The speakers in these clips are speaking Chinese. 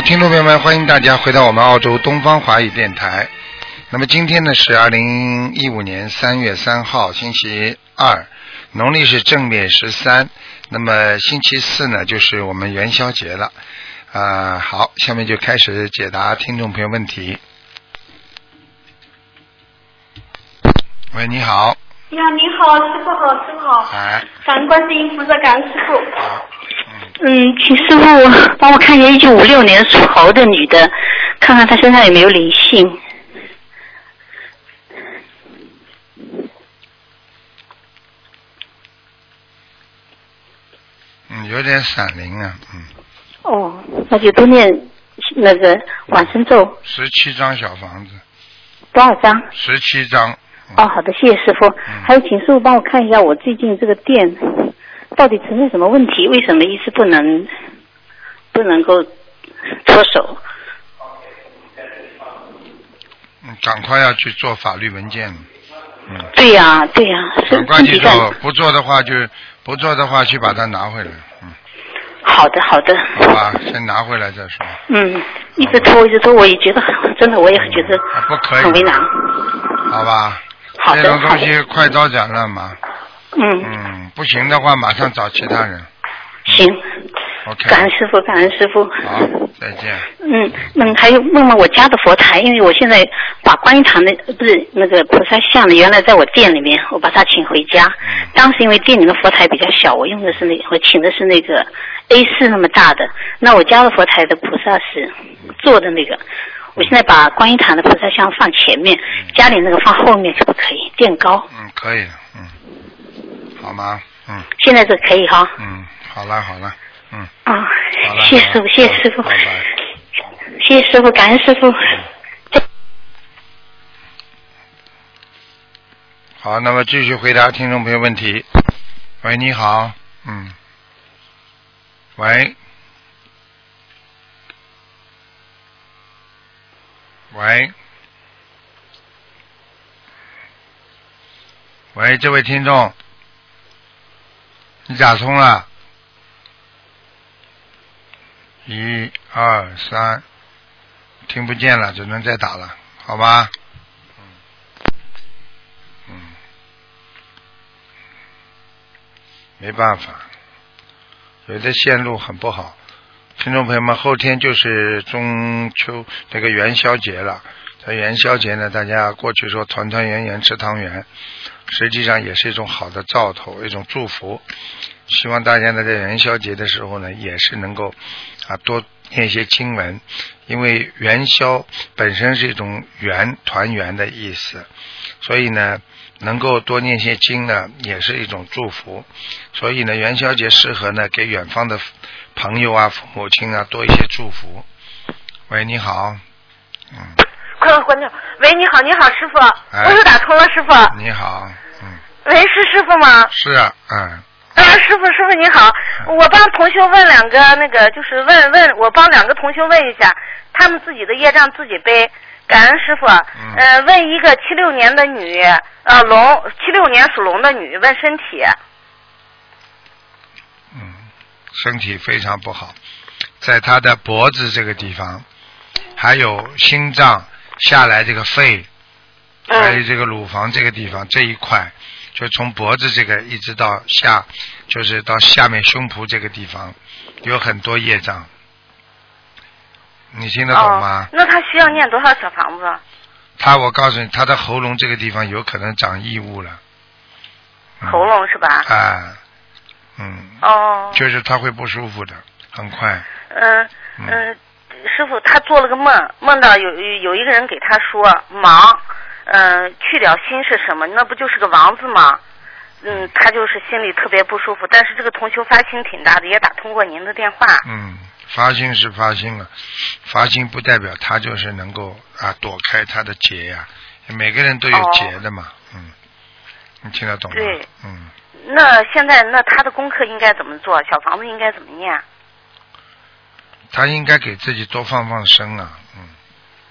好，听众朋友们，欢迎大家回到我们澳洲东方华语电台。那么今天呢是二零一五年三月三号，星期二，农历是正月十三。那么星期四呢就是我们元宵节了。啊、好，下面就开始解答听众朋友问题。喂，你好，呀，你好，师傅好，师傅好，哎，感恩观世音菩萨，感恩师傅。好，嗯，请师傅帮我看一下一九五六年属猴的女的，看看她身上有没有灵性。嗯，有点闪灵啊，嗯，哦，那就多念那个往生咒十七张小房子，多少张？十七张。嗯哦，好的，谢谢师傅。还有，请师傅帮我看一下我最近这个店到底存在什么问题？为什么一直不能不能够脱手？嗯，赶快要去做法律文件。嗯，对呀、对呀、身赶快去做，不做的话就不做的话去把它拿回来。嗯，好的，好的。好吧，先拿回来再说。嗯，一直拖，一直拖，我也觉得很真的，我也觉得啊，不可以，很为难。好吧？好的这种东西快刀斩乱麻。嗯，嗯，不行的话马上找其他人。行，OK。感恩师傅，感恩师傅。好，再见。嗯嗯，还有问问我家的佛台，因为我现在把观音堂的不是那个菩萨像的，原来在我店里面，我把它请回家。嗯当时因为店里的佛台比较小，我用的是那我请的是那个 A 四那么大的。那我家的佛台的菩萨是做的那个，我现在把观音堂的菩萨像放前面，家里那个放后面，可不可以垫高？嗯，可以，嗯，好吗？嗯。现在这可以哈。嗯，好了好了，嗯，啊谢谢师傅，谢谢师傅。谢师傅，感恩师傅。好，那么继续回答听众朋友问题。喂，你好，嗯，喂，喂，喂，这位听众，你打通了？一二三，听不见了，只能再打了，好吧？嗯，没办法，有的线路很不好。听众朋友们，后天就是中秋这个元宵节了。在元宵节呢，大家过去说团团圆圆吃汤圆，实际上也是一种好的兆头，一种祝福。希望大家呢在元宵节的时候呢，也是能够啊多念一些经文，因为元宵本身是一种圆团圆的意思，所以呢能够多念些经呢，也是一种祝福。所以呢，元宵节适合呢给远方的朋友啊、父母亲啊多一些祝福。喂，你好，嗯，快快关掉！喂，你好，你好，师傅，哎我又打通了，师傅。你好，嗯，喂，是师傅吗？是啊，嗯，啊，师傅，师傅你好，我帮同学问两个那个，就是问问我帮两个同学问一下，他们自己的业障自己背。感恩师傅，嗯呃，问一个七六年的女，呃，龙，七六年属龙的女，问身体。嗯，身体非常不好，在她的脖子这个地方，还有心脏下来这个肺，还有嗯，这个乳房这个地方这一块，就从脖子这个一直到下，就是到下面胸脯这个地方，有很多业障。你听得懂吗哦？，那他需要念多少小房子？他，我告诉你，他的喉咙这个地方有可能长异物了。嗯喉咙是吧？啊，嗯，哦，就是他会不舒服的，很快。嗯嗯嗯，师傅，他做了个梦，梦到有有一个人给他说忙，嗯、去掉心是什么？那不就是个王字吗？嗯，他就是心里特别不舒服。但是这个同修发心挺大的，也打通过您的电话。嗯，发心是发心了，发心不代表他就是能够啊躲开他的劫呀、每个人都有哦劫的嘛，嗯，你听得懂吗？对嗯，那现在那他的功课应该怎么做？小房子应该怎么念？他应该给自己多放放生啊，嗯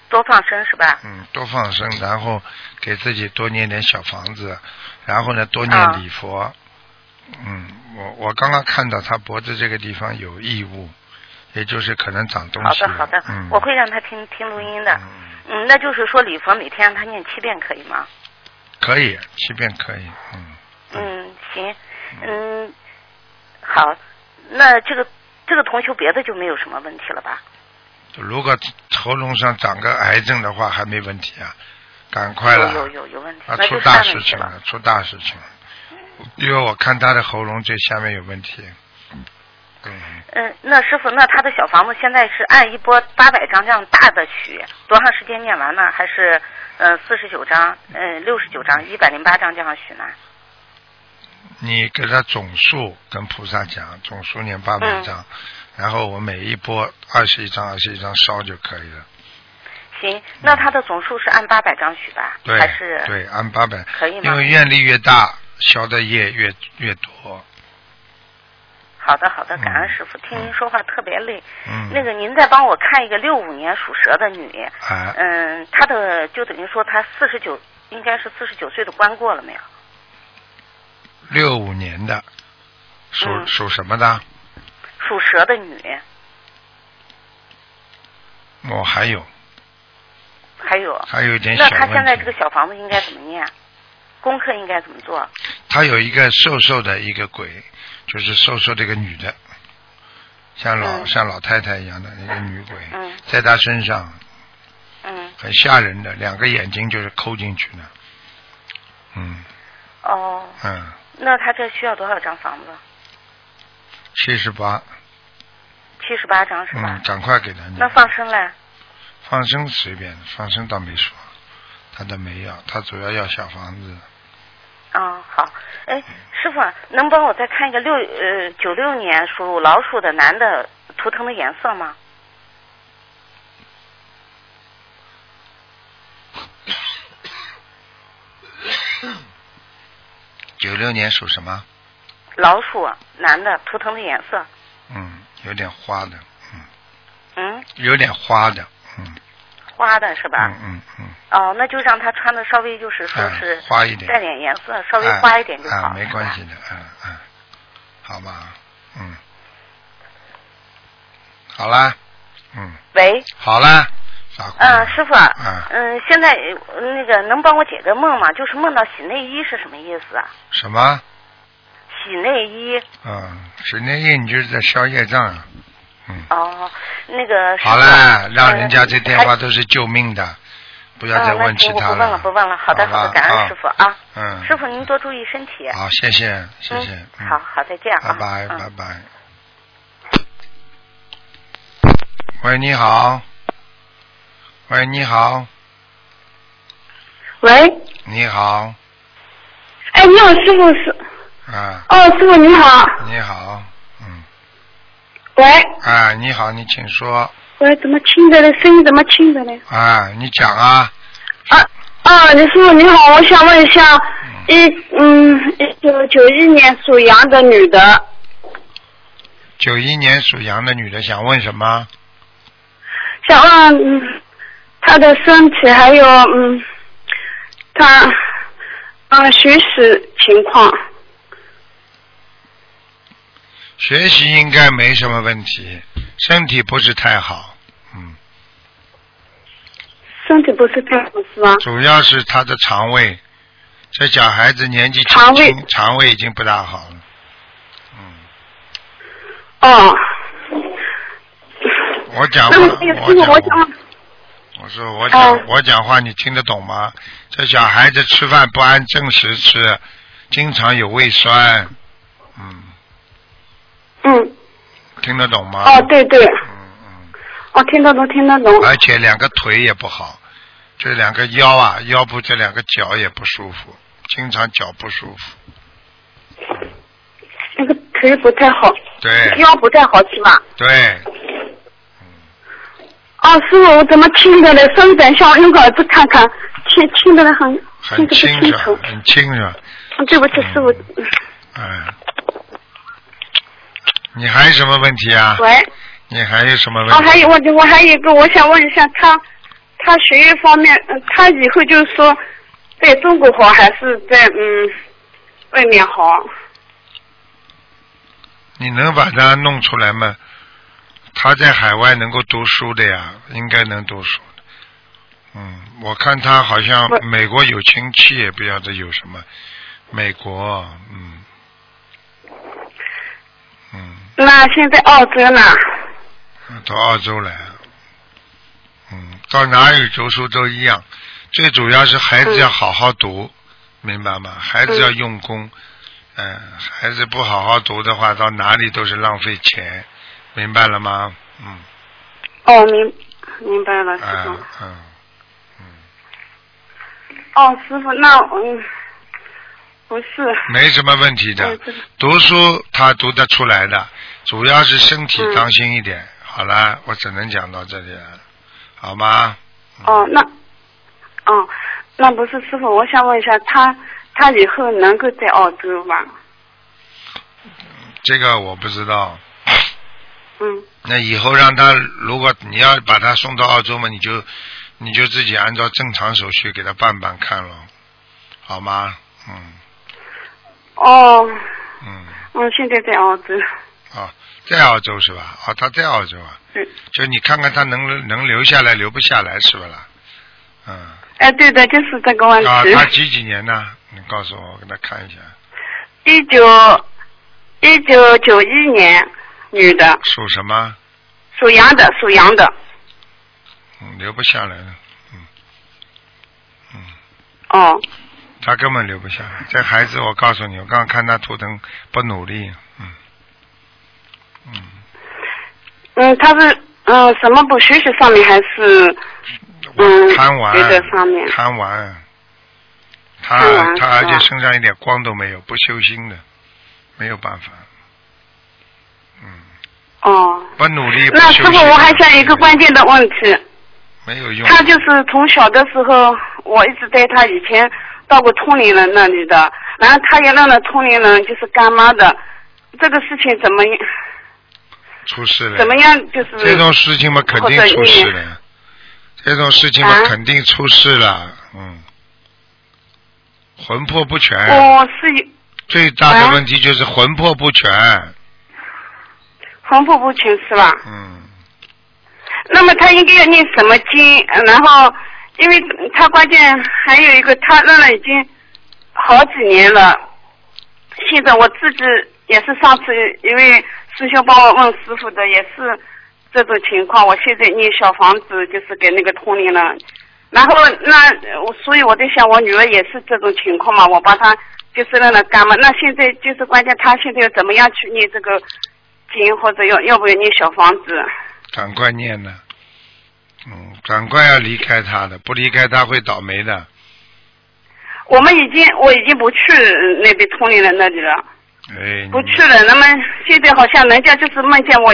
多放生是吧？嗯，多放生，然后给自己多念点小房子，然后呢多啊念礼佛。嗯，我我刚刚看到他脖子这个地方有异物，也就是可能长东西好。的好的，嗯，我会让他听听录音的。嗯嗯，那就是说礼佛每天让他念七遍可以吗？可以，七遍可以，嗯。嗯，行，嗯，好，那这个这个同学别的就没有什么问题了吧？如果喉咙上长个癌症的话，还没问题啊，赶快了。有有有有问题，啊，那出大。事情了，出大事情了。因为我看他的喉咙最下面有问题。嗯，嗯，那师傅，那他的小房子现在是按一波八百张这样大的许，多长时间念完呢？还是呃四十九张，嗯六十九张，一百零八张这样许呢？你给他总数跟菩萨讲，总数念八百嗯张，然后我每一波二十一张、二十一张烧就可以了。行，那他的总数是按八百张许吧？对还是对，按八百，可以吗因为愿力越大，消的业越越多。好的好的，感恩嗯师傅，听您说话特别累。嗯。那个您再帮我看一个六五年属蛇的女，啊，嗯，她的就等于说她四十九，应该是四十九岁的关过了没有？六五年的，属、嗯。属什么的？属蛇的女，我、还有。还有，还有一点小那他现在。这个小房子应该怎么念？功课应该怎么做？他有一个瘦瘦的一个鬼，就是瘦瘦的一个女的，像老、嗯。像老太太一样的一个女鬼，嗯。在他身上。嗯，很吓人的，两个眼睛就是抠进去的。嗯。哦，嗯，那他这需要多少张房子？七十八，七十八张是吧？嗯，赶快给他。那放生嘞？放生随便，放生倒没说，他倒没要，他主要要小房子。啊、好，哎，师傅啊，能帮我再看一个六呃九六年属老鼠的男的图腾的颜色吗？九六年属什么？老鼠男的图腾的颜色，嗯，有点花的，嗯，嗯，有点花的，嗯，花的是吧？嗯嗯嗯，哦，那就让他穿的稍微就是说哎是花一点。带点颜色，稍微哎花一点就好，哎没关系。的，嗯嗯，好吧，嗯，好啦，嗯，喂，好啦，嗯、娘师傅嗯、现在呃那个能帮我解个梦吗？就是梦到洗内衣是什么意思啊？什么？洗内衣，嗯，洗内衣你就是在消业障啊，嗯。哦，那个好了，让嗯人家这电话都是救命的，不要再问其他行我不问了，不问了。好的，好好的，感恩师傅啊。嗯。师傅您多注意身体。好，谢谢，谢谢。嗯，好好，再见啊。拜拜，嗯拜拜。喂，你好。喂，你好，喂，你好，哎，你好，师傅是，啊，哦，师傅你好，你好，嗯，喂，啊，你好，你请说，喂，怎么轻着呢？声音怎么轻着呢？啊，你讲啊，啊啊，李师傅你好，我想问一下，一嗯，一九九一年属羊的女的，九一年属羊的女的想问什么？想问嗯，她的身体还有嗯，他嗯学习情况，学习应该没什么问题，身体不是太好，嗯，身体不是太好是吧？主要是他的肠胃，这小孩子年纪轻肠胃。轻，肠胃已经不大好了，嗯，哦，我讲话我说我讲、哦。我讲话你听得懂吗？这小孩子吃饭不按正时吃，经常有胃酸，嗯，嗯，听得懂吗？哦，对对，嗯嗯，哦，听得懂，听得懂，而且两个腿也不好，这两个腰啊，腰部这两个脚也不舒服，经常脚不舒服。那个腿不太好，对。腰不太好是吧？对，哦，师傅，我怎么听的嘞？伸展向用个耳朵看看，听听的很听很得不清楚。很清楚？嗯对不起，师傅。嗯哎，你还有什么问题啊？喂，你还有什么问哦，题？还有问题，我还有一个，我想问一下他，他学业方面，嗯他以后就是说，在中国好还是在嗯外面好？你能把它弄出来吗？他在海外能够读书的呀，应该能读书的。嗯，我看他好像美国有亲戚，也不晓得有什么。美国，嗯，嗯，那现在澳洲呢？到澳洲来，嗯，到哪里读书都一样，最主要是孩子嗯要好好读，明白吗？孩子要用功，嗯、孩子不好好读的话，到哪里都是浪费钱，明白了吗？嗯，哦，明明白了，师傅。嗯嗯，哦，师傅，那嗯，不是。没什么问题的嗯，读书他读得出来的，主要是身体嗯当心一点。好了，我只能讲到这里了，好吗？哦，那，哦，那不是师傅，我想问一下，他他以后能够在澳洲吗？这个我不知道。嗯，那以后让他，如果你要把他送到澳洲嘛，你就你就自己按照正常手续给他办办看了，好吗？嗯哦，嗯，嗯，现在在澳洲。啊，在澳洲是吧？哦，他在澳洲啊，嗯，就你看看他能能留下来，留不下来是不啦？嗯，哎，对的，就是这个问啊，他几几年呢？你告诉我，我给他看一下，一九一九九一年，女的，属什么？属羊的，属羊的。嗯，留不下来了，嗯。嗯。哦，他根本留不下来。这孩子，我告诉你，我刚刚看他图腾不努力，嗯，嗯，嗯，他是嗯什么不学习上面还是嗯贪玩，别的方面？贪玩，他他而且身上一点光都没有，不修心的，没有办法，嗯，哦？不努力，不那师傅，我还想一个关键的问题，没有用，他就是从小的时候，我一直带他以前到过通灵人那里的，然后他也认了通灵人就是干妈的，这个事情怎么出事了，怎么样就是这种事情嘛，肯定出事了，这种事情嘛，啊？肯定出事了，嗯，魂魄不全。我是。最大的啊？问题就是魂魄不全，魂魄不全是吧？嗯，那么他应该要念什么经？呃然后，因为他关键还有一个，他认了已经好几年了。现在我自己也是上次因为师兄帮我问师傅的，也是这种情况。我现在念小房子，就是给那个通灵人。然后那我所以我在想，我女儿也是这种情况嘛，我帮她就是认了干嘛。那现在就是关键，她现在要怎么样去念这个经，或者要要不要念小房子？赶快念呢，嗯，赶快要离开他的，不离开他会倒霉的，我们已经我已经不去那边通灵人那里了，哎，不去了。那么现在好像人家就是梦见我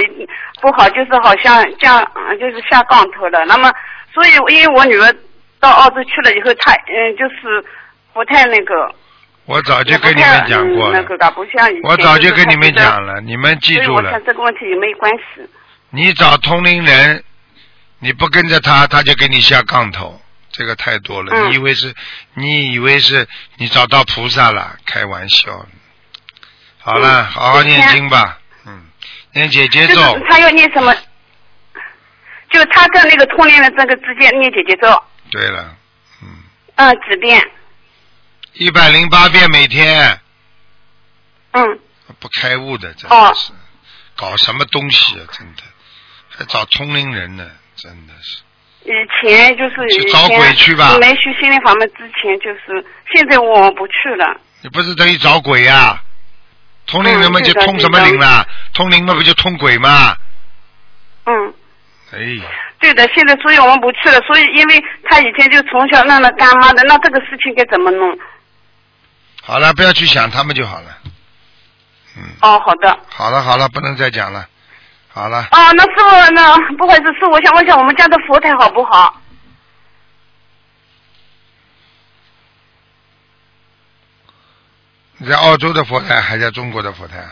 不好，就是好像降，嗯就是下杠头了。那么所以因为我女儿到澳洲去了以后，她嗯就是不太那个，我早就跟你们讲过了。我早就跟你们讲了，你们记住了这个问题有没有关系？你找同龄人，你不跟着他，他就给你下杠头，这个太多了。嗯你以为是，你以为是你找到菩萨了？开玩笑。好了，嗯好好念经吧，嗯，念姐姐就咒是，她要念什么？就他跟那个同龄人这个之间念姐姐咒，对了，嗯。嗯，几遍，一百零八遍每天，嗯，不开悟的，真哦的是，搞什么东西啊！真的，还找通灵人呢，真的是。以前就是以去找前鬼去吧没学心灵法门之前，就是现在我不去了。你不是等于找鬼呀、通灵人嘛嗯对的就通什么灵啦？通灵嘛不就通鬼吗？嗯，哎，对的，现在所以我们不去了。所以因为他以前就从小认了干妈的，那这个事情该怎么弄？好了，不要去想他们就好了。嗯，哦，好的。好了好了，不能再讲了。好了，哦，那师傅，那不好意思，师傅，我想问一下我们家的佛台好不好？你在澳洲的佛台还在中国的佛台？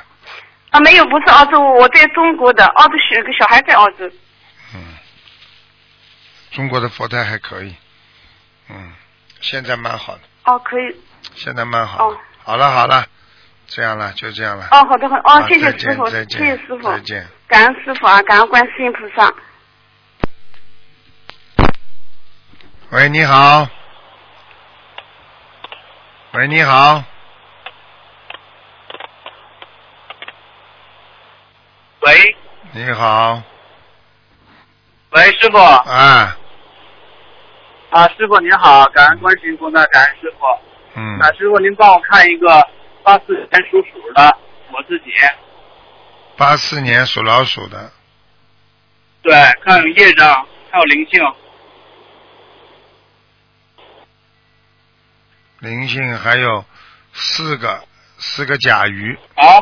啊，没有，不是澳洲，我在中国的，澳洲小孩在澳洲。嗯，中国的佛台还可以。嗯，现在蛮好的。哦，可以。现在蛮好。哦好了好了，这样了，就这样了。哦，好的好的，哦啊，谢谢师傅，再见谢谢师傅再，见。感恩师傅啊，感恩观世音菩萨。喂，你好。喂，你好。喂你好。喂，师傅啊，啊，师傅您好，感恩观世音菩萨，感恩师傅。嗯，那师傅您帮我看一个八四年属鼠的我自己，八四年属老鼠的，对，看有业障，还有灵性，灵性还有四个，四个甲鱼，啊，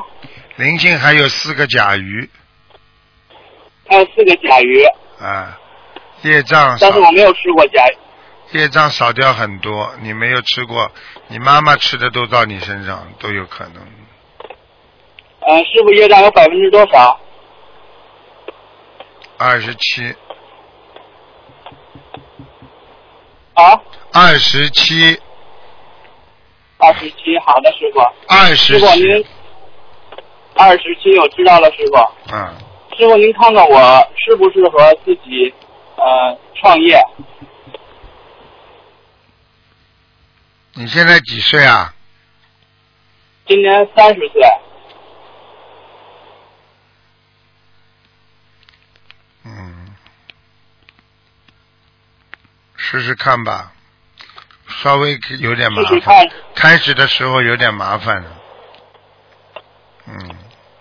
灵性还有四个甲鱼还有四个甲鱼，啊，业障但是，我没有吃过甲鱼。业障少掉很多，你没有吃过，你妈妈吃的都到你身上，都有可能。呃，师傅业障有百分之多少？二十七，啊，二十七，二十七。好的，师傅。二十师傅您七，二十七，我知道了，师傅。嗯，师傅您看看我适不适合自己呃创业？你现在几岁啊？今年三十岁。嗯，试试看吧，稍微有点麻烦。开始的时候有点麻烦。嗯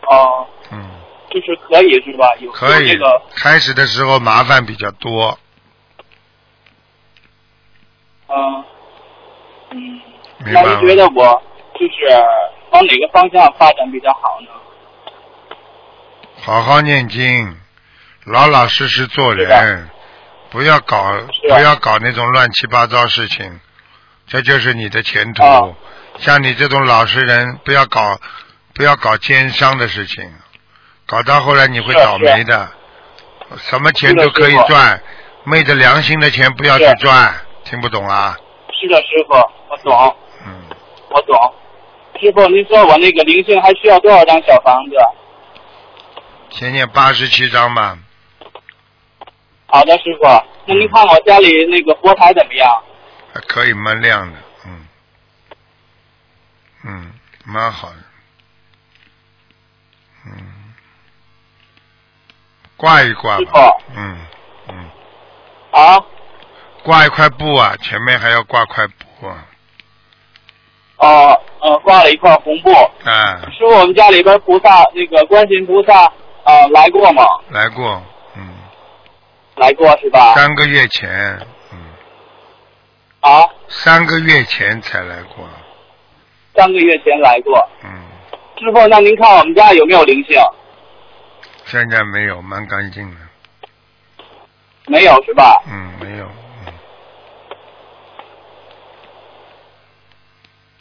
哦、嗯，就是可以是吧？有可以这个。开始的时候麻烦比较多，嗯嗯，那您觉得？我就是往哪个方向发展比较好呢？好好念经，老老实实做人，不要搞不要搞那种乱七八糟事情，这就是你的前途。啊像你这种老实人，不要搞不要搞奸商的事情，搞到后来你会倒霉的。什么钱都可以赚，昧着良心的钱不要去赚，听不懂啊？是的，师傅，我懂，嗯，我懂。师傅，您说我那个灵性还需要多少张小房子？先念八十七张吧，好的，师傅。那您看我家里那个佛台怎么样？还可以蛮亮的，嗯，嗯，蛮好的，嗯，挂一挂师吧，傅嗯嗯，啊？挂一块布啊，前面还要挂块布啊，哦，呃，挂了一块红布。嗯，师傅，我们家里边菩萨那个观世音菩萨呃来过吗？来过，嗯，来过是吧？三个月前，嗯，啊，三个月前才来过，三个月前来过。嗯，师傅，那您看我们家有没有灵性？现在没有，蛮干净的，没有是吧？嗯，没有，嗯，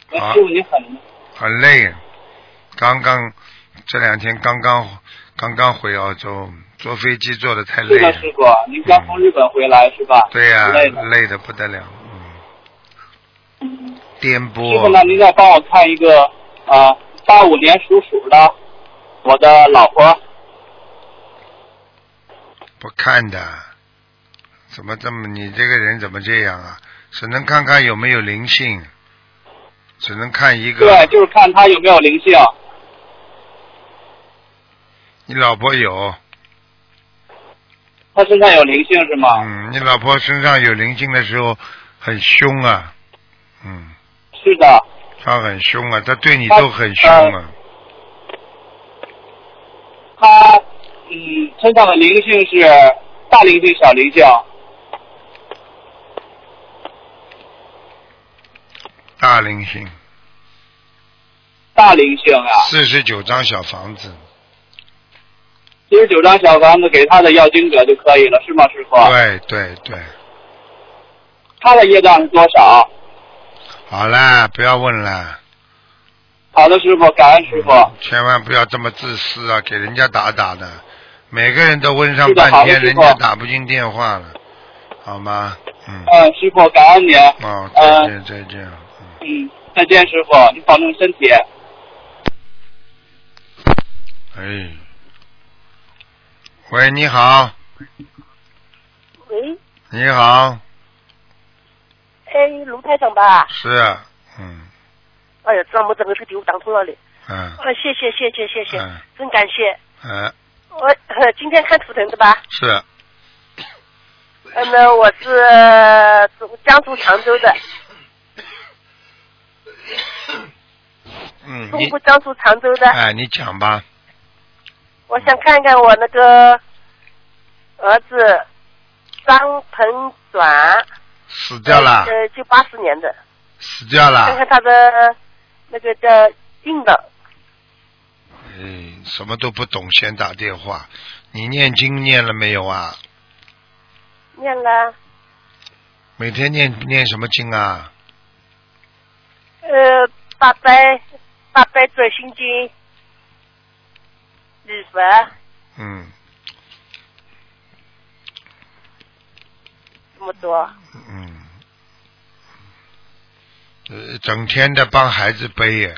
好那师傅您很很累，刚刚这两天刚刚刚刚回澳洲，坐飞机坐的太累了是的，，师傅，您刚从日本回来是吧？对呀、累的累的不得了，嗯，颠师傅，簸，那您再帮我看一个啊，八五年属鼠的，我的老婆。不看的，怎么这么你这个人怎么这样啊？只能看看有没有灵性，只能看一个。对，就是看他有没有灵性。你老婆有，他身上有灵性是吗？嗯，你老婆身上有灵性的时候很凶啊，嗯，是的。他很凶啊，他对你都很凶啊，他嗯身上的灵性是大灵性、小灵性。大灵性，大灵性啊，四十九张小房子，四十九张小房子给他的要经者就可以了，是吗，师傅？对对对，他的业障是多少？好啦，不要问了，好的，师傅，感恩师傅。千万不要这么自私啊，给人家打打的，每个人都问上半天，人家打不进电话了，好吗？嗯，嗯，师傅，感恩您。哦，再见再见，嗯。嗯，再见，师傅，你保重身体。哎，喂，你好，喂，你好，哎，卢台长吧？是啊，嗯哎呀，这么整个这个电话打通了嘞！嗯啊，谢谢谢谢谢谢，嗯真感谢。嗯，我、呃、今天看图腾的吧？是，嗯，那我是呃江苏常州的，嗯，你中国江苏常州的。哎，你讲吧，我想看看我那个儿子张鹏转，死掉了，呃，就八四年的，死掉了，看看他的那个叫硬的，哎，什么都不懂，先打电话，你念经念了没有啊？念了。每天念念什么经啊？呃八百八百转心经，礼佛，嗯。这么多。嗯，呃，整天的帮孩子背耶，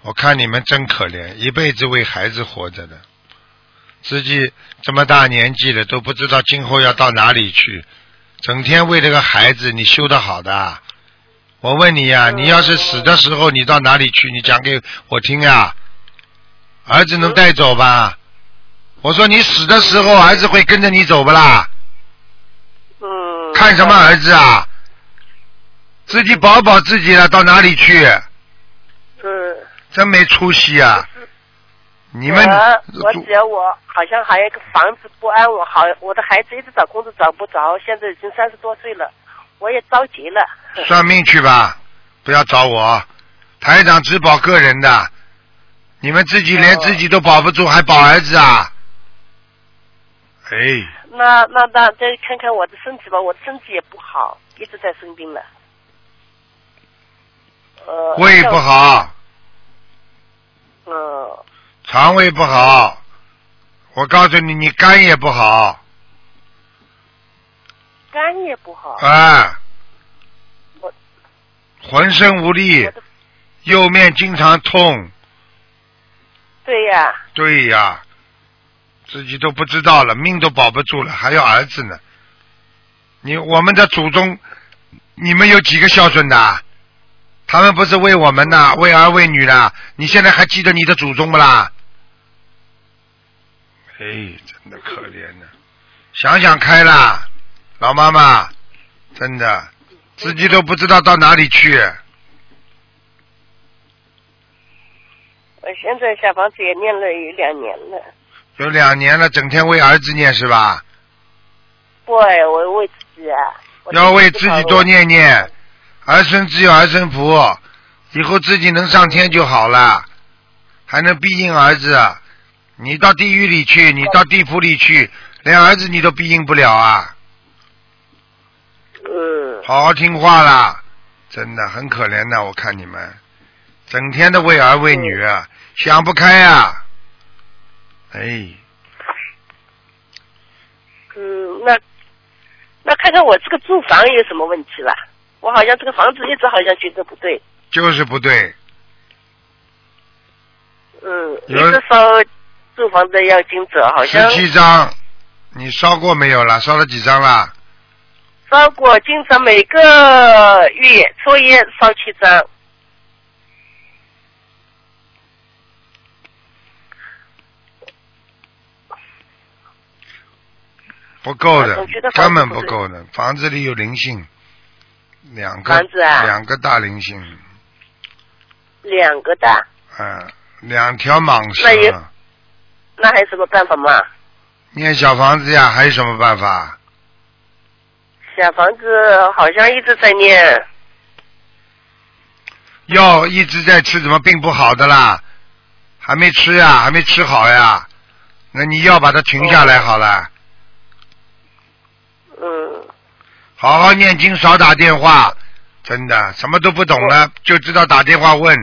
我看你们真可怜，一辈子为孩子活着的，自己这么大年纪了都不知道今后要到哪里去，整天为这个孩子，你修得好的？我问你呀、你要是死的时候你到哪里去？你讲给我听呀、儿子能带走吧？我说你死的时候，儿子会跟着你走不啦？嗯。看什么儿子啊？自己保保自己了，到哪里去？嗯。真没出息啊！你们我我只要我好像还有一个房子不安我，好，我的孩子一直找工作找不着，现在已经三十多岁了，我也着急了。算命去吧，不要找我。台长只保个人的，你们自己连自己都保不住，还保儿子啊？哎，那那那再看看我的身体吧，我的身体也不好，一直在生病了。呃。胃不。好，嗯。肠胃不好，我告诉你，你肝也不好肝也不好。啊我，浑身无力右面经常痛。对呀、对呀，自己都不知道了，命都保不住了，还要儿子呢。你我们的祖宗，你们有几个孝顺的？他们不是为我们呐，为儿为女的。你现在还记得你的祖宗不啦？哎，真的可怜呢。想想开啦，老妈妈，真的，自己都不知道到哪里去。我现在小房子也念了有两年了，有两年了，整天为儿子念是吧？不，我为自己啊。要为自己多念念，儿孙自有儿孙福，以后自己能上天就好了，还能庇应儿子。你到地狱里去，你到地府里去，连儿子你都庇应不了啊！嗯，好好听话啦，真的很可怜的，我看你们整天的为儿为女，想不开啊！哎，嗯，那那看看我这个住房有什么问题吧？我好像这个房子一直好像觉得不对，就是不对，嗯，一有直烧住房的要金子，好像十七张，你烧过没有啦？烧了几张啦？烧过，经常每个月抽烟烧七张，不够的根本不够的。房子里有灵性，两个房子啊两个大灵性，两个大，嗯，两条蟒那也蛇。那还有什么办法吗？念小房子呀，还有什么办法？小房子好像一直在念，药一直在吃，怎么病不好的啦？还没吃呀，还没吃好呀？那你要把它停下来好了，嗯，好好念经，少打电话。真的，什么都不懂了，就知道打电话问。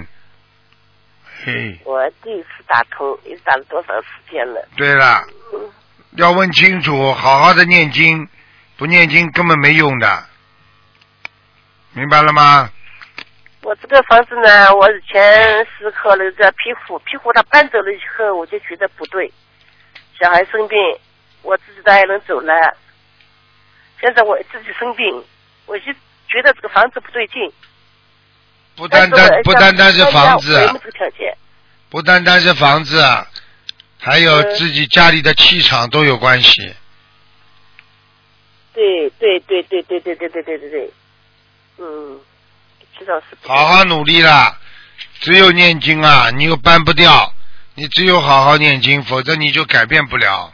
嘿，我第一次打通，也打了多少时间了？对了，嗯，要问清楚，好好的念经，不念经根本没用的，明白了吗？我我这个房子呢，我以前是靠那个庇护，庇护他搬走了以后，我就觉得不对，小孩生病，我自己的爱人走了。现在我自己生病，我就觉得这个房子不对劲。不单单不单单是房子。不单单是房子，还有嗯自己家里的气场都有关系。对对对对对对对对对对对，嗯，知道是好好努力啦，只有念经啊，你又搬不掉，你只有好好念经，否则你就改变不了。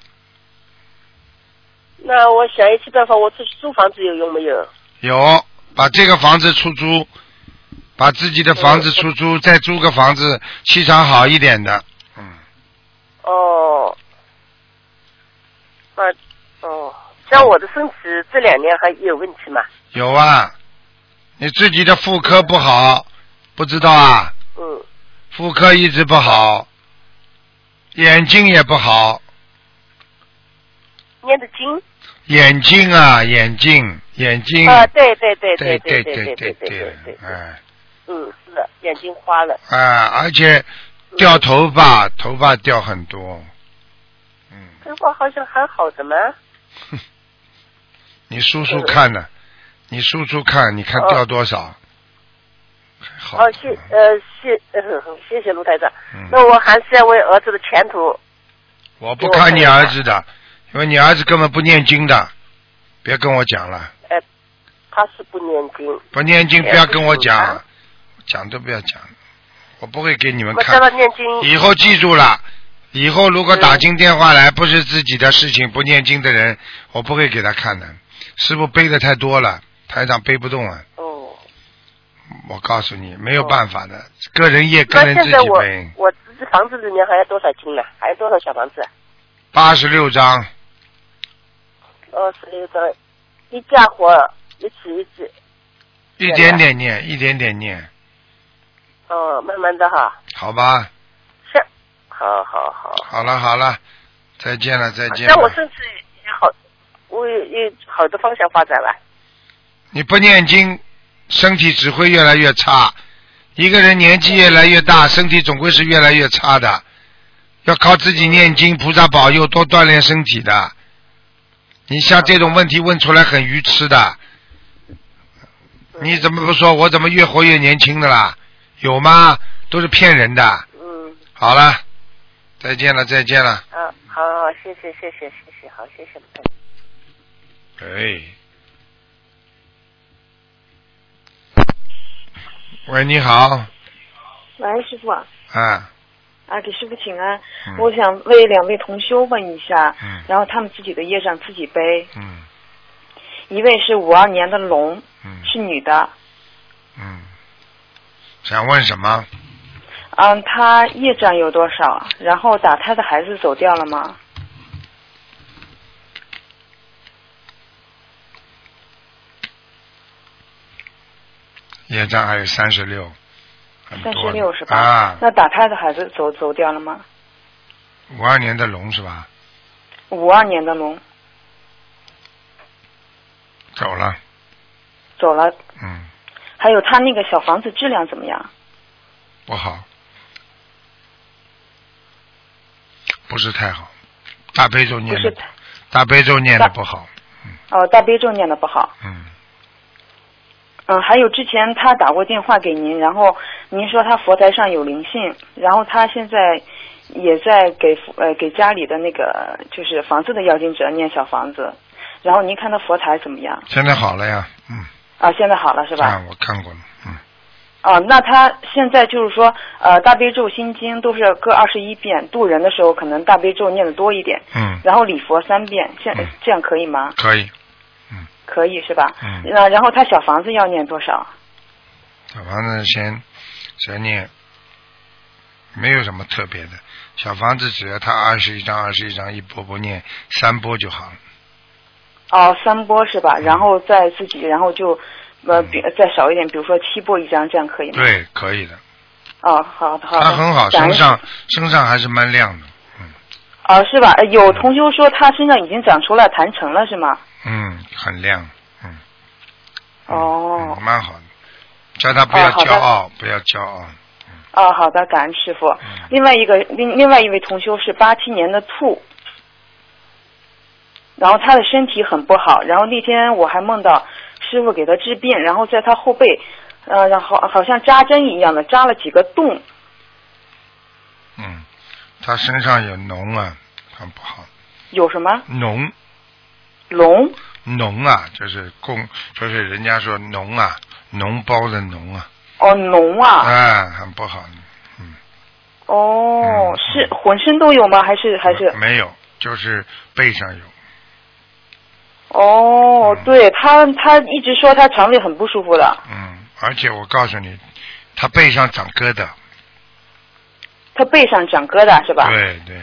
那我想一些办法，我出去租房子有用没有？有，把这个房子出租，把自己的房子出租，再租个房子，气场好一点的。嗯，哦，啊，哦，像我的身体这两年还有问题吗？有啊，你自己的妇科不好，不知道啊？嗯，妇科一直不好，眼睛也不好，念的经眼睛啊，眼睛，眼睛。啊，对对对对对对对对对对对，哎嗯，是的，眼睛花了，啊，而且掉头发，头发掉很多。嗯，头发好像还好的嘛。你数数看呢，你数数看，你看哦掉多少？还好。哦，谢呃谢呃谢谢卢台长。嗯那我还是要为儿子的前途。我不看你儿子的，因为你儿子根本不念经的，别跟我讲了，呃，他是不念经，不念经哎不要跟我讲，讲都不要讲，我不会给你们看他。念经。以后记住了，以后如果打进电话来不是自己的事情不念经的人，我不会给他看的。师傅背的太多了，台长背不动啊。哦。我告诉你，没有办法的，个人业个人自己背。我房子里面还有多少斤呢？还有多少小房子？八十六张，二十六张，一家伙一起一起，一点点念，一点点念，哦，慢慢的哈，好吧？是，好好好。好了好了，再见了再见了。那我身体也好，我有有好的方向发展了。你不念经，身体只会越来越差。一个人年纪越来越大，身体总归是越来越差的。要靠自己念经，菩萨保佑，多锻炼身体的。你像这种问题问出来很愚痴的，你怎么不说？我怎么越活越年轻的啦？有吗？都是骗人的。嗯，好了，再见了，再见了。啊，好好，谢谢谢谢谢谢，好，谢谢。哎，喂，你好，喂，师傅啊，啊，啊，给师傅请安。嗯我想为两位同修问一下，嗯然后他们自己的业障自己背。嗯一位是五二年的龙，嗯是女的，嗯，想问什么？嗯，她业障有多少？然后打胎的孩子走掉了吗？业障还有三十六，三十六是吧？啊，那打胎的孩子走走掉了吗？五二年的龙是吧？五二年的龙。走了，走了，嗯，还有他那个小房子质量怎么样？不好，不是太好，大悲咒不念的是，大悲咒念的不好，哦，大悲咒念的不好。嗯，嗯，还有之前他打过电话给您，然后您说他佛台上有灵性，然后他现在也在给呃给家里的那个就是房子的要经者念小房子，然后您看他佛台怎么样？现在好了呀，嗯，啊，现在好了是吧？啊，我看过了，嗯，哦，那他现在就是说，呃，大悲咒、心经都是各二十一遍，渡人的时候可能大悲咒念的多一点，嗯，然后礼佛三遍，现、嗯这样可以吗？可以，可以是吧？嗯那然后他小房子要念多少？小房子先先念，没有什么特别的。小房子只要他二十一张、二十一张一波波念三波就好了。哦，三波是嗯吧？然后再自己，然后就呃比再少一点，比如说七波一张，这样可以吗？。对，可以的。哦，好的好的。他很好，身上身上还是蛮亮的。哦，是吧？呃有同修说他身上已经长出了坛城了，是吗？嗯，很亮。嗯，哦嗯，蛮好的。叫他不要骄傲，不要骄傲。哦，好的，感恩师傅。另外一个另另外一位同修是八七年的兔，然后他的身体很不好，然后那天我还梦到师傅给他治病，然后在他后背，呃，然后好像扎针一样的扎了几个洞，嗯，他身上有脓啊，很不好。有什么脓龙？脓啊，就是供，就是人家说脓啊，脓包的脓啊，哦，脓啊，啊，很不好。嗯哦，是浑身都有吗？还是还是？没有，就是背上有。哦，对他，他一直说他肠胃很不舒服的，嗯，而且我告诉你，他背上长疙瘩。他背上长疙瘩是吧？对对，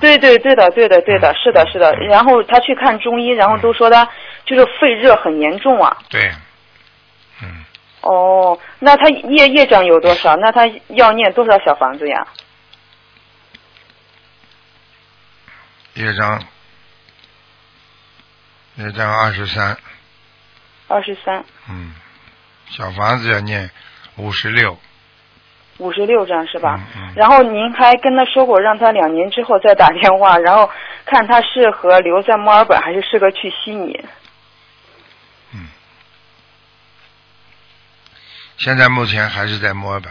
对对对的，对的对嗯的，是的是的。然后他去看中医，然后都说他就是肺热很严重啊。对，嗯哦，那他业业障有多少？那他要念多少小房子呀？业障，业障二十三，二十三，嗯，小房子要念五十六，五十六张是吧？嗯然后您还跟他说过，让他两年之后再打电话，然后看他适合留在墨尔本，还是适合去悉尼？现在目前还是在墨尔本。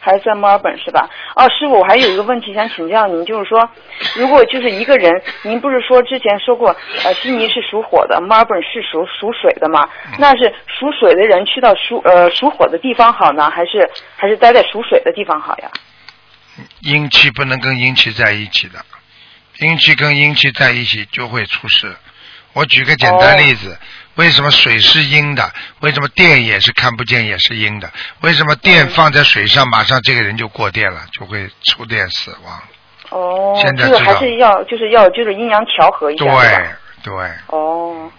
还是在墨尔本是吧？哦，师傅，我还有一个问题想请教您，就是说，如果就是一个人，您不是说之前说过，呃，悉尼是属火的，墨尔本是属属水的吗？那是属水的人去到属呃属火的地方好呢，还是还是待在属水的地方好呀？阴气不能跟阴气在一起的，阴气跟阴气在一起就会出事。我举个简单例子，为什么水是阴的？为什么电也是看不见也是阴的？为什么电放在水上，马上这个人就过电了，就会触电死亡？哦，现在知道就是还是要就是要就是阴阳调和一下，对？对，哦，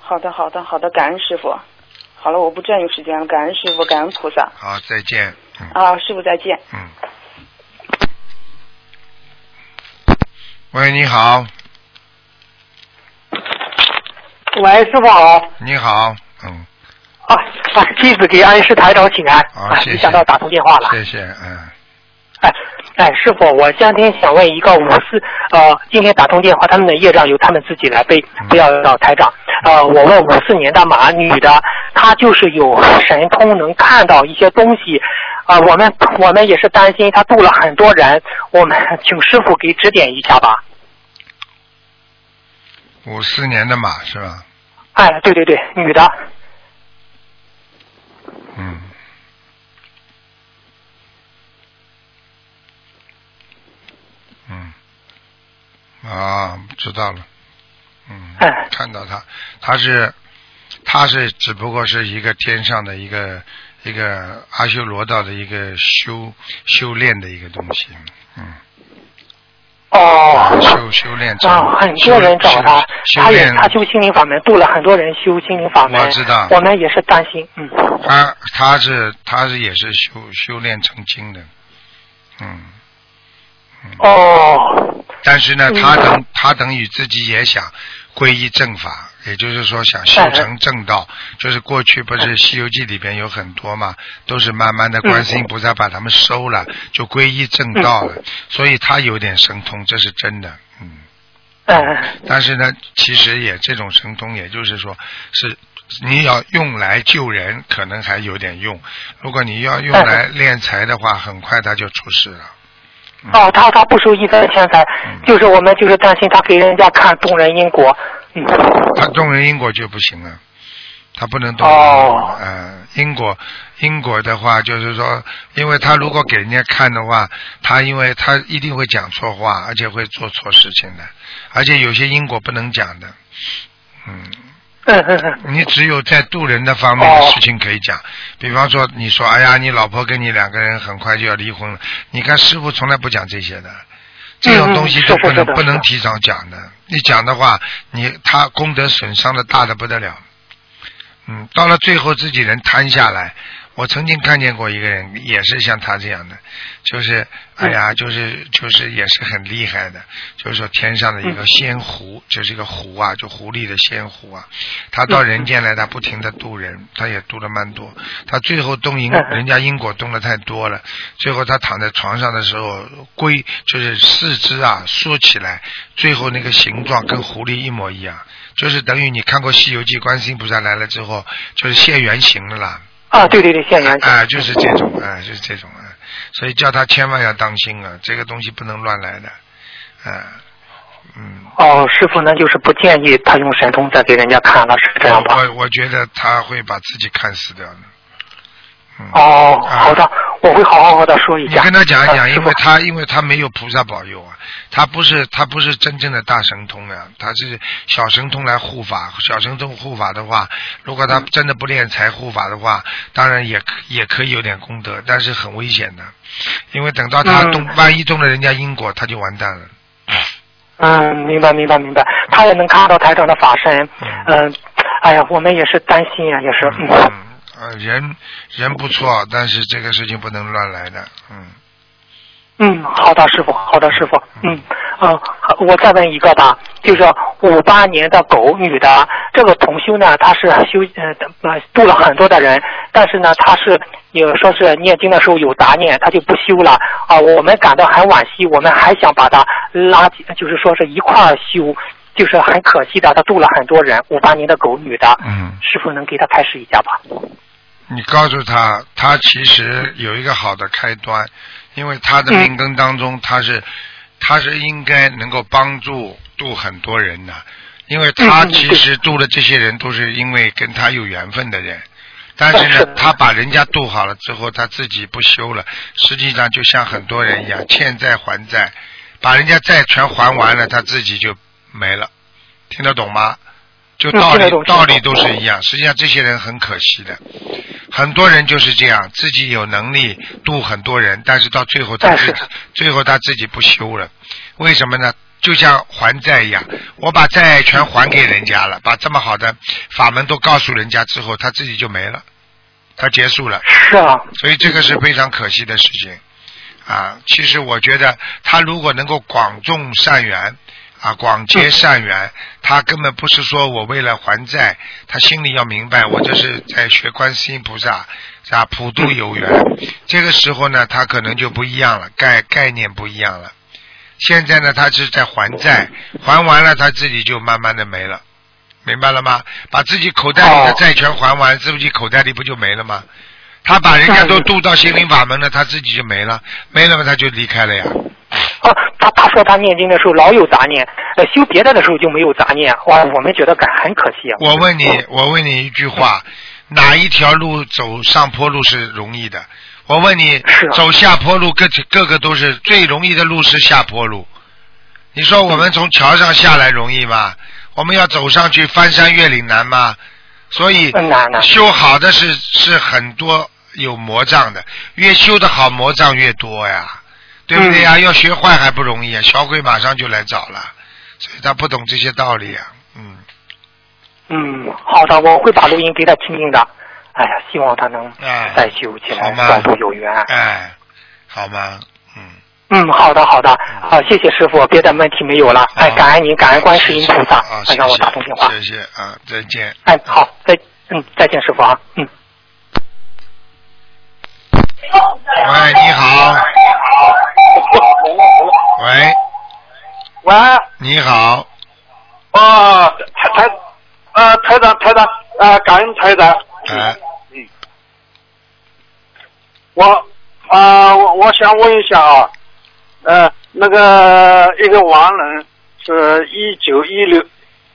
好的好的好的，感恩师傅。好了，我不占用时间了，感恩师傅，感恩菩萨。好，再见。嗯啊，师傅再见。嗯。喂，你好，喂，师傅好。你好，嗯，啊，啊，弟子给安师台长请安。啊，没想到打通电话了。谢谢，嗯，哎哎，师傅，我今天想问一个五四呃，今天打通电话，他们的业障由他们自己来背，嗯不要找台长。呃，我问五四年的马女的，她就是有神通，能看到一些东西。啊、我们我们也是担心她度了很多人，我们请师傅给指点一下吧。五四年的马是吧？哎，对对对，女的。嗯。嗯。啊，知道了。嗯。看到他，他是，他是只不过是一个天上的一个一个阿修罗道的一个修修炼的一个东西。嗯。哦。修修炼成啊，很多人找他，修炼他也他修心灵法门，度了很多人修心灵法门。我知道我们也是担心，嗯。他他是他是也是修修炼成精的，嗯。哦。但是呢，嗯他等他等于自己也想皈依正法，也就是说想修成正道。就是过去不是《西游记》里边有很多嘛，都是慢慢的观世音菩萨把他们收了，就皈依正道了。所以他有点神通，这是真的，嗯。嗯。但是呢，其实也这种神通，也就是说是。你要用来救人，可能还有点用；如果你要用来敛财的话，很快他就出事了。哦，他他不收一分钱财，嗯就是我们就是担心他给人家看动人因果，嗯。他动人因果就不行了，他不能动人因果。呃，因果因果的话，就是说，因为他如果给人家看的话，他因为他一定会讲错话，而且会做错事情的，而且有些因果不能讲的，嗯。嗯嗯嗯。你只有在渡人的方面的事情可以讲，比方说你说，哎呀，你老婆跟你两个人很快就要离婚了，你看师傅从来不讲这些的，这种东西都不能、不能提早讲的，你讲的话，你他功德损伤的大的不得了，嗯，到了最后自己人摊下来，我曾经看见过一个人，也是像他这样的，就是哎呀，就是就是也是很厉害的，就是说天上的一个仙狐，就是一个狐啊，就狐狸的仙狐啊，他到人间来，他不停的渡人，他也渡了蛮多，他最后动因人家因果动的太多了，最后他躺在床上的时候，龟就是四肢啊缩起来，最后那个形状跟狐狸一模一样，就是等于你看过《西游记》，观世音菩萨来了之后，就是现原形了啦。啊，对对对，现原形。啊，就是这种，啊，就是这种啊，所以叫他千万要当心啊，这个东西不能乱来的，啊，嗯。哦，师傅，那就是不建议他用神通再给人家看了，是这样吧？我我觉得他会把自己看死掉的。嗯、哦，好的，我会好好和他说一下。你跟他讲一讲，因为他因为他没有菩萨保佑啊，他不是他不是真正的大神通啊，他是小神通来护法。小神通护法的话，如果他真的不练财护法的话，当然也也可以有点功德，但是很危险的，因为等到他万一动了人家因果，他就完蛋了。嗯，明白明白明白，他也能看到台长的法身，嗯、哎呀，我们也是担心呀、也是，嗯呃，人人不错，但是这个事情不能乱来的，嗯。嗯，好的，师傅，好的，师傅，嗯，呃，我再问一个吧，就是五八年的狗女的这个同修呢，她是修呃呃度了很多的人，但是呢，她是有说是念经的时候有杂念，她就不修了啊、我们感到很惋惜，我们还想把她拉进，就是说是一块儿修，就是很可惜的，她度了很多人，五八年的狗女的，嗯，师傅能给她开示一下吧？你告诉他，他其实有一个好的开端，因为他的嗯命根当中，他是他是应该能够帮助度很多人的，因为他其实度的这些人都是因为跟他有缘分的人。但是呢，他把人家度好了之后，他自己不修了，实际上就像很多人一样，欠债还债，把人家债全还完了，他自己就没了，听得懂吗？就道理道理都是一样，实际上这些人很可惜的，很多人就是这样，自己有能力度很多人，但是到最后他自己最后他自己不修了，为什么呢？就像还债一样，我把债全还给人家了，把这么好的法门都告诉人家之后，他自己就没了，他结束了。是啊，所以这个是非常可惜的事情啊。其实我觉得他如果能够广种善缘啊，广结善缘，他根本不是说我为了还债，他心里要明白，我这是在学观世音菩萨啊，普度有缘。这个时候呢，他可能就不一样了，概概念不一样了。现在呢，他是在还债，还完了他自己就慢慢的没了，明白了吗？把自己口袋里的哦债全还完，自己口袋里不就没了吗？他把人家都渡到心灵法门了，他自己就没了，没了嘛他就离开了呀。啊，他他说他念经的时候老有杂念，呃，修别的的时候就没有杂念，哇，我们觉得感很可惜啊。我问你，我问你一句话，哪一条路走上坡路是容易的？我问你，啊走下坡路各各个都是最容易的路是下坡路。你说我们从桥上下来容易吗？我们要走上去翻山越岭难吗？所以修好的是是很多有魔障的，越修的好魔障越多呀，对不对呀？要学坏还不容易啊，小鬼马上就来找了，所以他不懂这些道理啊，嗯。嗯，好的，我会把录音给他听听的。哎呀，希望他能哎再修起来，好吗广度有缘。哎，好吗？嗯，嗯，好的好的，好，谢谢师傅，别的问题没有了。哎，感恩您，感恩观世音菩萨啊，，哎，让我打通电话。谢谢啊，再见。哎，好，再嗯再见，师傅啊，嗯。喂，你好。喂，喂，你好，哦，台台，呃，台长台长，呃，感恩台长。哎，我啊、我我想问一下啊，呃，那个一个亡人是一九一六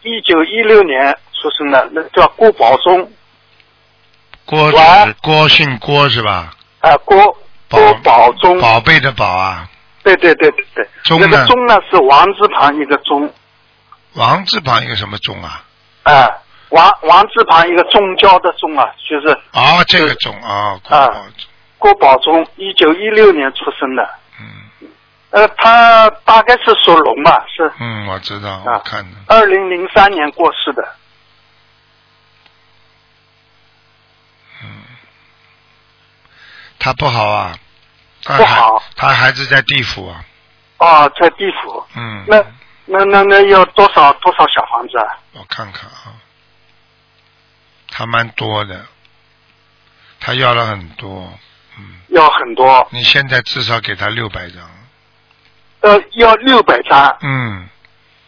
一九一六年出生的，那叫郭宝忠，郭是郭姓郭是吧？啊、郭郭宝忠，宝贝的宝啊，对对对对对，那个忠呢是王字旁一个忠，王字旁一个什么忠啊？啊、王王字旁一个宗教的宗啊，就是啊，这个忠啊，郭啊宝忠郭宝忠，一九一六年出生的。嗯呃，他大概是属龙吧，是嗯，我知道，啊我看的。二零零三年过世的。嗯他不好啊，他不好。他孩子在地府啊，哦，在地府。嗯，那那那那要多少多少小房子啊？我看看啊，他蛮多的，他要了很多，嗯。要很多，你现在至少给他六百张，呃，要六百张。嗯。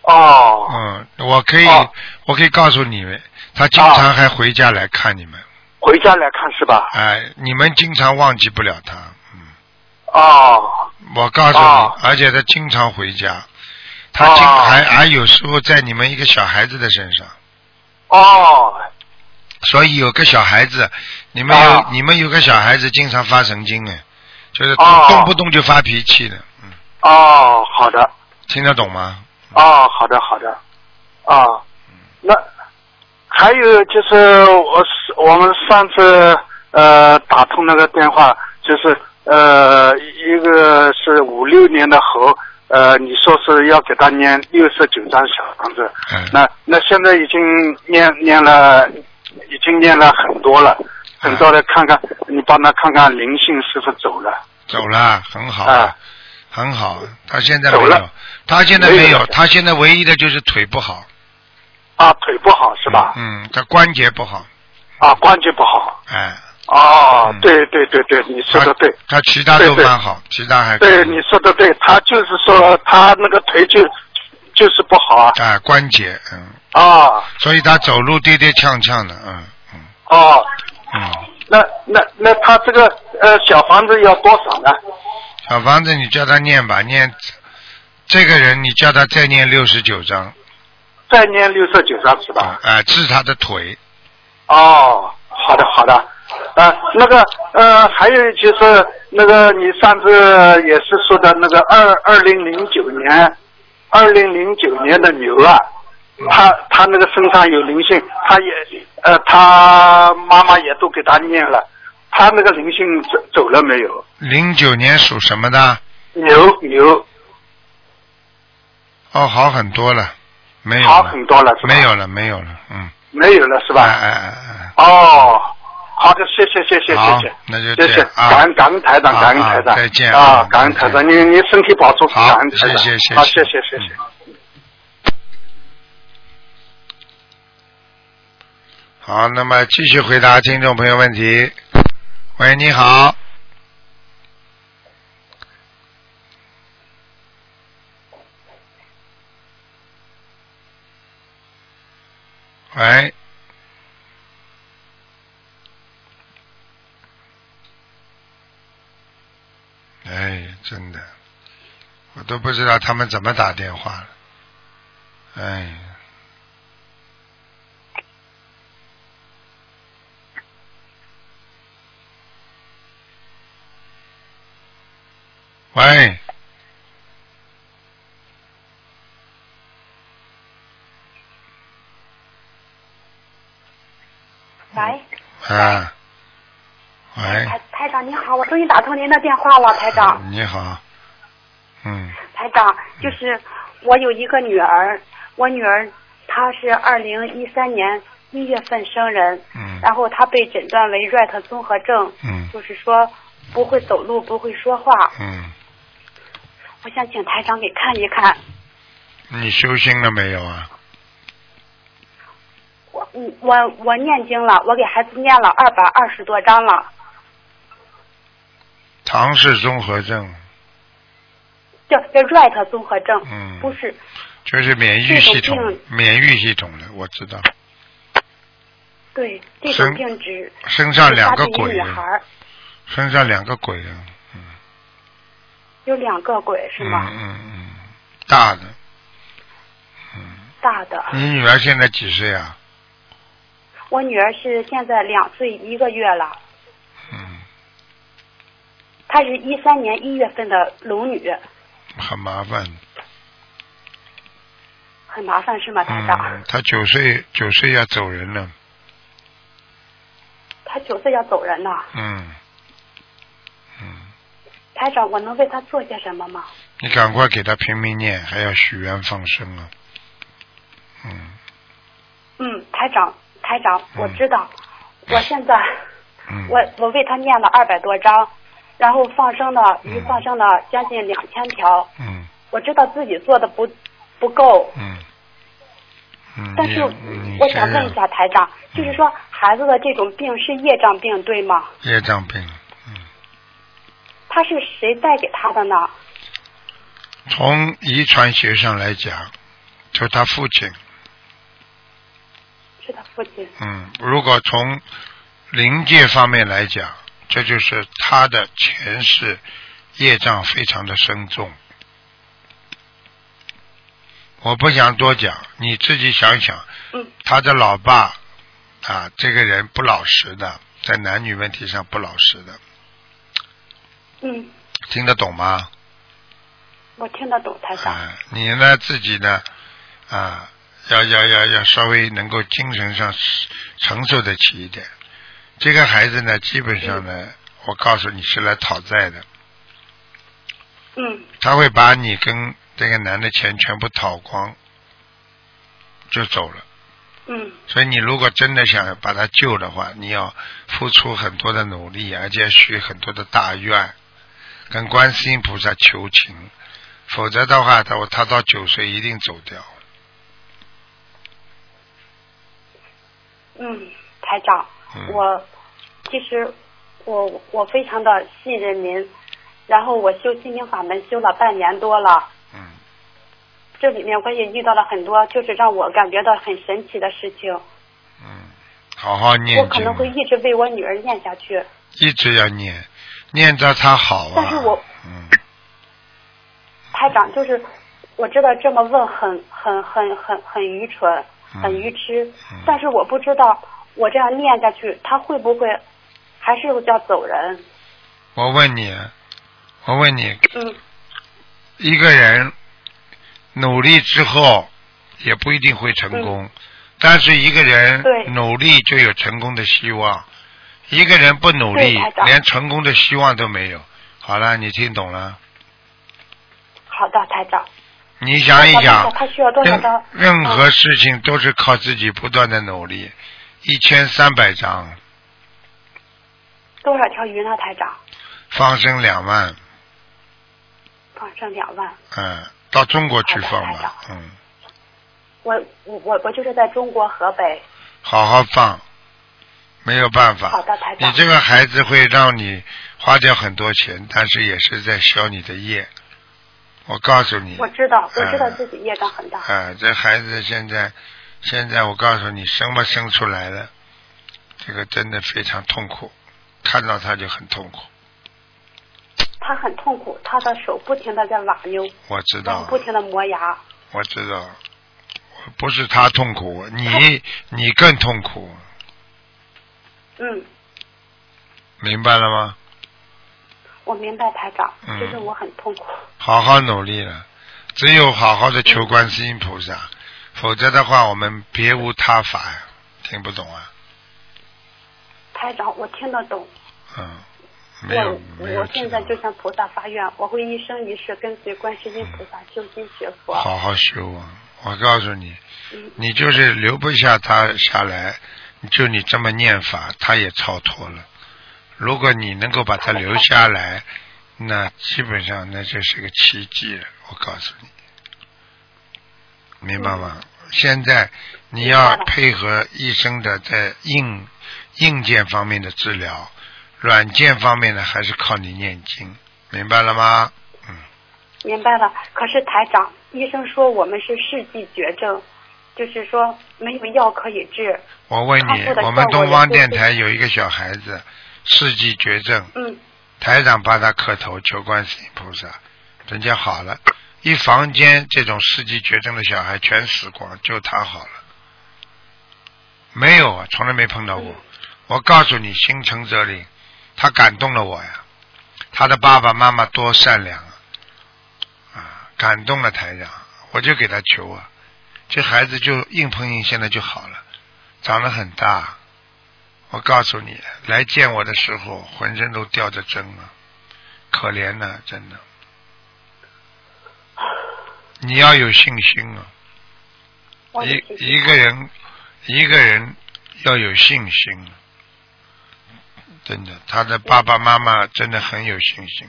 哦。嗯，我可以哦。我可以告诉你们，他经常还回家来看你们，回家来看是吧？哎，你们经常忘记不了他，嗯。哦。我告诉哦。你，而且他经常回家，他经哦。还还有时候在你们一个小孩子的身上。哦。所以有个小孩子，你们有、啊你们有个小孩子经常发神经哎，就是哦。动不动就发脾气的，嗯。哦，好的。听得懂吗？哦，好的好的，啊，那还有就是我是我们上次呃打通那个电话，就是呃一个是五六年的猴，呃你说是要给他念六十九张小房子，嗯。那那现在已经念念了，已经念了很多了，很多的看看你帮他看看灵性是否走了。走了，很好，啊很好。他现在没有他现在没有。他现在唯一的就是腿不好，啊，腿不好是吧？嗯，他关节不好，啊，关节不好。哎，哦，对对对对，你说的对。他其他都蛮好，其他还对，你说的对，他就是说他那个腿就就是不好啊。啊关节，嗯，啊所以他走路跌跌呛呛的，嗯哦，嗯。那那那他这个呃小房子要多少呢？小房子，你叫他念吧，念这个人，你叫他再念六十九章，再念六十九张是吧？啊、治他的腿，哦，好的好的，呃，那个呃，还有就是那个你上次也是说的那个二二零零九年，二零零九年的牛啊，他他那个身上有灵性，他也呃他妈妈也都给他念了，他那个灵性走走了没有？零九年属什么的？牛牛哦，好很多了，没有好，很多了是吧？没有了，没有了，嗯，没有了是吧？哎哎哎哎，哦，好的，谢谢谢谢谢谢，那就谢谢感恩感恩台长，感恩台长，好再见。啊啊，感恩台长，你你身体保重，好感恩台长，谢谢谢好，谢谢谢谢。谢。好，那么继续回答听众朋友问题。喂，你好，喂，哎，真的，我都不知道他们怎么打电话了，哎。喂，喂，啊，喂，台台长你好，我终于打通您的电话了，台长。你好，嗯，台长，就是我有一个女儿，我女儿她是二零一三年一月份生人，嗯。然后她被诊断为 Rett 综合症，嗯。就是说不会走路，不会说话。嗯，我想请台长给看一看，你修心了没有啊？我嗯我我念经了，我给孩子念了二百二十多章了，唐氏综合症，叫叫 right 综合症，嗯不是就是免疫系统免疫系统的，我知道，对这身种病只身上两个鬼啊女孩儿身上两个鬼啊，有两个鬼是吗？嗯嗯嗯，大的。大的。你女儿现在几岁啊？我女儿是现在两岁一个月了，嗯，她是一三年一月份的龙女，很麻烦。很麻烦是吗，台长？嗯，她九岁九岁要走人了。她九岁要走人了，嗯，嗯台长，我能为她做些什么吗？你赶快给她拼命念，还要许愿放生啊。嗯，嗯，台长，台长，我知道，我现在嗯我我为他念了二百多章，然后放生的鱼放生了将近两千条。嗯我知道自己做的不不够，嗯嗯，但是我想问一下台长，就是说孩子的这种病是业障病对吗？业障病，嗯他是谁带给他的呢？从遗传学上来讲，就他父亲，嗯，如果从灵界方面来讲，这就是他的前世业障非常的深重。我不想多讲，你自己想想。嗯。他的老爸啊，这个人不老实的，在男女问题上不老实的，嗯，听得懂吗？我听得懂台长。啊，你呢自己呢啊，要要要要稍微能够精神上承受得起一点。这个孩子呢，基本上呢，我告诉你是来讨债的，嗯他会把你跟这个男的钱全部讨光，就走了。嗯所以你如果真的想把他救的话，你要付出很多的努力，而且许很多的大愿，跟观世音菩萨求情，否则的话，他他到九岁一定走掉。嗯，台长，嗯我其实我我非常的信任您，然后我修心灵法门修了半年多了。嗯。这里面我也遇到了很多，就是让我感觉到很神奇的事情。嗯好好念我可能会一直为我女儿念下去，一直要念，念着她好啊。但是我，嗯台长就是我知道这么问很很很很很愚蠢，嗯很愚痴，但是我不知道我这样念下去，他会不会还是要走人？我问你，我问你，嗯一个人努力之后也不一定会成功，但是一个人努力就有成功的希望，一个人不努力连成功的希望都没有。好了，你听懂了？好的，台长。你想一想，他需要多少任张？任何事情都是靠自己不断的努力。一千三百张，多少条鱼呢，台长？放生两万，放生两万。嗯，到中国去放吧，嗯，我我我我就是在中国河北。好好放，没有办法。好的，台长。你这个孩子会让你花掉很多钱，但是也是在消你的业。我告诉你，我知道，我知道嗯自己业障很大。啊，这孩子现在，现在我告诉你，生不生出来了，这个真的非常痛苦，看到他就很痛苦。他很痛苦，他的手不停的在瓦溜，我知道，不停的磨牙。我知道，不是他痛苦，你你更痛苦，嗯，明白了吗？我明白台长，嗯就是我很痛苦。好好努力了，只有好好的求观世音菩萨，否则的话，我们别无他法呀。听不懂啊？台长，我听得懂。嗯，没有我没有我现在就向菩萨发愿，我会一生一世跟随观世音菩萨修心学佛。好好修啊！我告诉你，嗯你就是留不下他下来，就你这么念法，他也超脱了。如果你能够把它留下来，那基本上那就是个奇迹了。我告诉你，明白吗？现在你要配合医生的在硬硬件方面的治疗，软件方面呢还是靠你念经，明白了吗？嗯明白了。可是台长，医生说我们是世纪绝症，就是说没有药可以治。我问你我们东方电台有一个小孩子，世纪绝症，嗯，台长帮他磕头求观世音菩萨，人家好了，一房间这种世纪绝症的小孩全死光，就他好了，没有啊，从来没碰到过。我告诉你，心诚则灵，他感动了我呀，他的爸爸妈妈多善良啊，啊，感动了台长，我就给他求啊，这孩子就硬碰硬，现在就好了。长得很大，我告诉你，来见我的时候浑身都吊着针啊，可怜呐、真的。你要有信心啊！一一个人，一个人要有信心。真的，他的爸爸妈妈真的很有信心，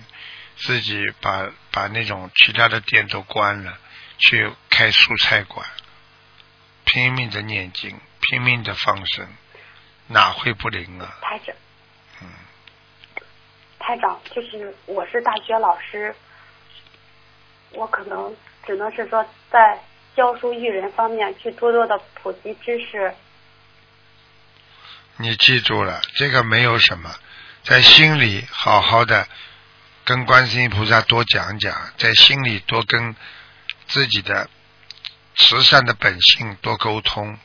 自己把把那种其他的店都关了，去开蔬菜馆，拼命的念经，拼命的放生，哪会不灵啊？台长，嗯，台长，就是我是大学老师，我可能只能是说在教书育人方面去多多的普及知识。你记住了，这个没有什么，在心里好好的跟观世音菩萨多讲讲，在心里多跟自己的慈善的本性多沟通，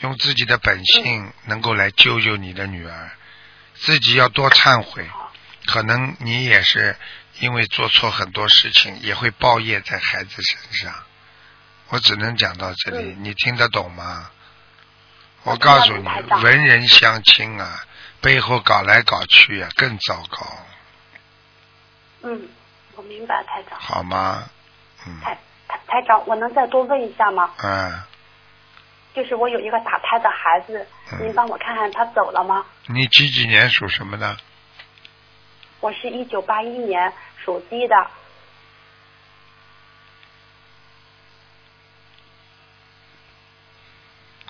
用自己的本性能够来救救你的女儿，自己要多忏悔，可能你也是因为做错很多事情，也会报业在孩子身上。我只能讲到这里，你听得懂吗？我告诉你，文人相亲啊，背后搞来搞去啊，更糟糕，嗯，我明白，台长。好吗？台台台长，我能再多问一下吗？嗯，就是我有一个打胎的孩子，嗯您帮我看看他走了吗？你几几年属什么的？我是一九八一年属鸡的，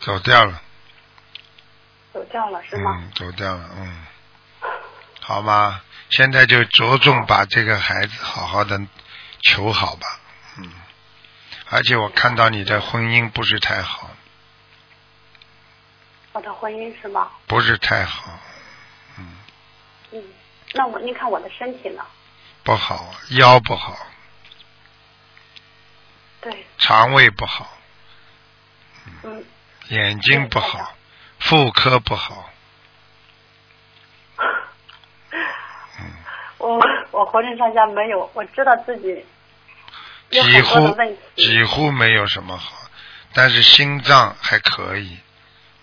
走掉了，走掉了是吗？嗯，走掉了，嗯，好吗？现在就着重把这个孩子好好的求好吧，嗯，而且我看到你的婚姻不是太好，我的婚姻是吗？不是太好，嗯，嗯那我您看我的身体呢？不好，腰不好，对，肠胃不好，嗯，眼睛不好，妇科不好，我我浑身上下没有，我知道自己有几乎。几乎没有什么好，但是心脏还可以，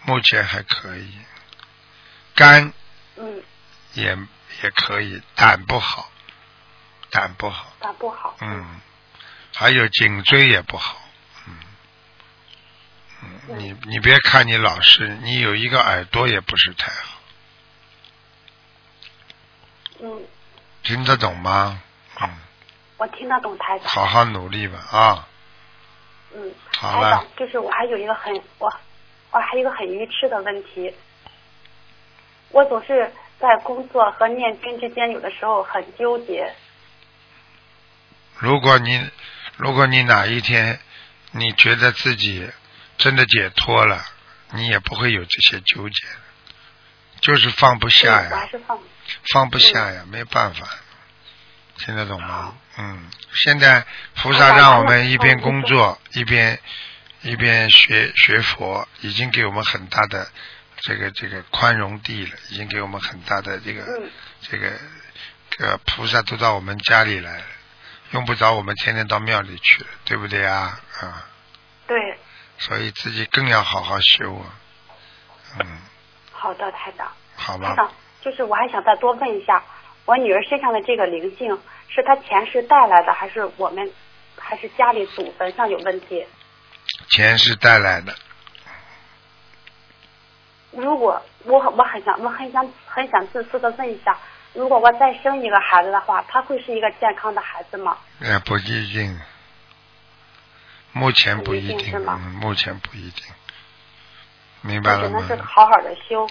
目前还可以，肝嗯，也也可以，胆不好，胆不好，胆不好。嗯，还有颈椎也不好，嗯，嗯，你你别看你老实，你有一个耳朵也不是太好，嗯，听得懂吗？嗯，我听得懂台长。好好努力吧啊！嗯，好了。长，就是我还有一个很我我还有一个很愚痴的问题，我总是在工作和念经之间，有的时候很纠结。如果你如果你哪一天你觉得自己真的解脱了，你也不会有这些纠结，就是放不下呀还呀，是放。放不下呀，没办法，听得懂吗？嗯，现在菩萨让我们一边工作一边一边学学佛，已经给我们很大的这个这个宽容地了，已经给我们很大的这个嗯这个这个菩萨都到我们家里来了，用不着我们天天到庙里去了，对不对啊？啊，对，所以自己更要好好修啊，嗯，好的，台长。好吧，台长，就是我还想再多问一下，我女儿身上的这个灵性是她前世带来的，还是我们，还是家里祖坟上有问题？前世带来的，如果我我很想我很想很想自私的问一下，如果我再生一个孩子的话，他会是一个健康的孩子吗？也，不一定，目前不一定目前不一定，明白了吗只能是？好好的修。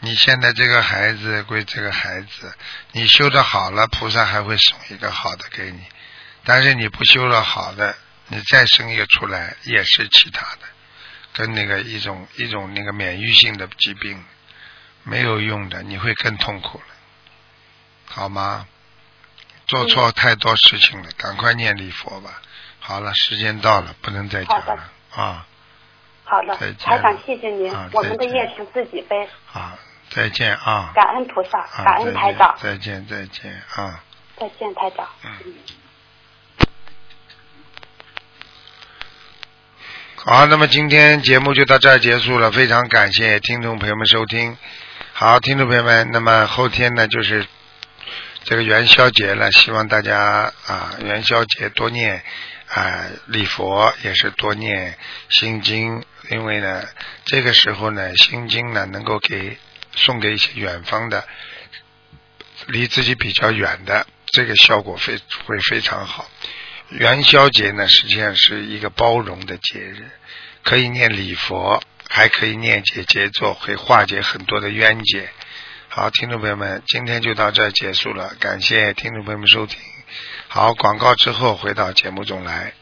你现在这个孩子归这个孩子，你修的好了，菩萨还会送一个好的给你；但是你不修了好的，你再生一个出来也是其他的，跟那个一种一种那个免疫性的疾病没有用的，你会更痛苦了，好吗？做错太多事情了，赶快念礼佛吧。好了，时间到了，不能再讲了啊！好的再见，台长，谢谢您啊，我们的业是自己背，好，再见啊！感恩菩萨，啊，感恩台长，再见，再见，再见啊！再见，台长。嗯好，那么今天节目就到这儿结束了，非常感谢听众朋友们收听。好，听众朋友们，那么后天呢就是这个元宵节了，希望大家啊元宵节多念啊礼佛，也是多念心经，因为呢这个时候呢心经呢能够给送给一些远方的离自己比较远的，这个效果非会非常好。元宵节呢，实际上是一个包容的节日，可以念礼佛，还可以念解结作，会化解很多的冤结。好，听众朋友们，今天就到这结束了，感谢听众朋友们收听。好，广告之后回到节目中来。